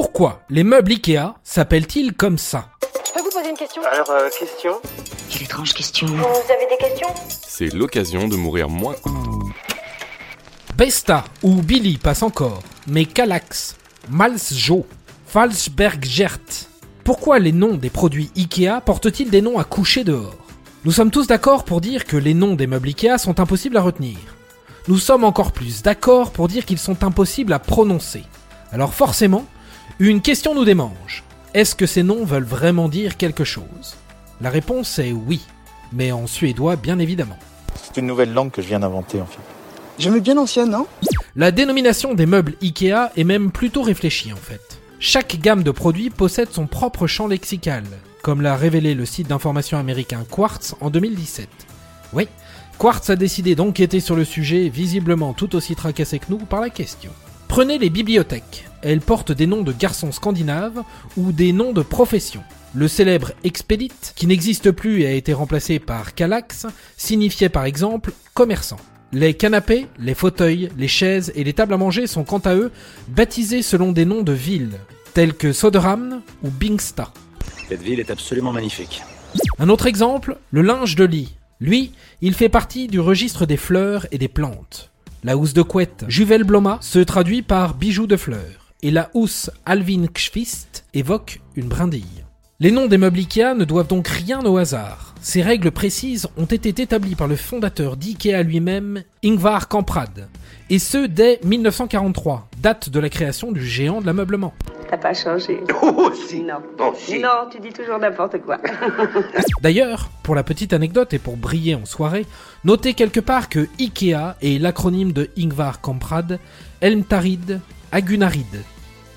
Pourquoi les meubles Ikea s'appellent-ils comme ça? Je peux vous poser une question? Alors, euh, question? Quelle étrange question. Vous avez des questions? C'est l'occasion de mourir moins. Besta ou Billy passe encore, mais Calax, Malsjo, Falsberggert. Pourquoi les noms des produits Ikea portent-ils des noms à coucher dehors? Nous sommes tous d'accord pour dire que les noms des meubles Ikea sont impossibles à retenir. Nous sommes encore plus d'accord pour dire qu'ils sont impossibles à prononcer. Alors forcément, une question nous démange. Est-ce que ces noms veulent vraiment dire quelque chose? La réponse est oui, mais en suédois bien évidemment. C'est une nouvelle langue que je viens d'inventer en fait. J'aimais bien l'ancienne, non? La dénomination des meubles Ikea est même plutôt réfléchie en fait. Chaque gamme de produits possède son propre champ lexical, comme l'a révélé le site d'information américain Quartz en 2017. Oui, Quartz a décidé d'enquêter sur le sujet, visiblement tout aussi tracassé que nous par la question. Prenez les bibliothèques. Elles portent des noms de garçons scandinaves ou des noms de professions. Le célèbre Expedit, qui n'existe plus et a été remplacé par Calax, signifiait par exemple commerçant. Les canapés, les fauteuils, les chaises et les tables à manger sont quant à eux baptisés selon des noms de villes, tels que Soderhamn ou Bingsta. Cette ville est absolument magnifique. Un autre exemple, le linge de lit. Lui, il fait partie du registre des fleurs et des plantes. La housse de couette Juvel Bloma se traduit par bijou de fleurs, et la housse Alvin Kschwist évoque une brindille. Les noms des meubles Ikea ne doivent donc rien au hasard. Ces règles précises ont été établies par le fondateur d'Ikea lui-même, Ingvar Kamprad, et ce dès 1943, date de la création du géant de l'ameublement. T'as pas changé. Oh, si Non. Bon, si Non, tu dis toujours n'importe quoi. D'ailleurs, pour la petite anecdote et pour briller en soirée, notez quelque part que IKEA est l'acronyme de Ingvar Kamprad, Elmtarid, Agunarid.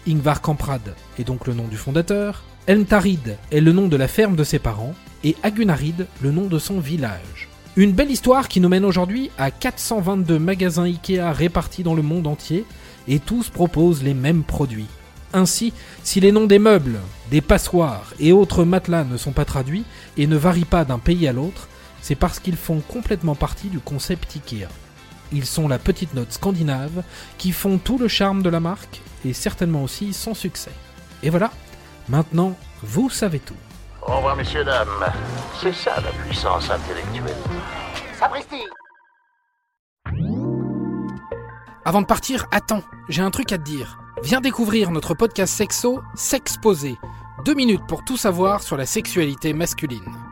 Ingvar Kamprad est donc le nom du fondateur, Elmtarid est le nom de la ferme de ses parents, et Agunarid le nom de son village. Une belle histoire qui nous mène aujourd'hui à 422 magasins IKEA répartis dans le monde entier, et tous proposent les mêmes produits. Ainsi, si les noms des meubles, des passoires et autres matelas ne sont pas traduits et ne varient pas d'un pays à l'autre, c'est parce qu'ils font complètement partie du concept IKEA. Ils sont la petite note scandinave qui font tout le charme de la marque et certainement aussi son succès. Et voilà, maintenant vous savez tout. Au revoir, messieurs, dames. C'est ça la puissance intellectuelle. Sapristi Avant de partir, attends, j'ai un truc à te dire. Viens découvrir notre podcast sexo S'exposer. Deux minutes pour tout savoir sur la sexualité masculine.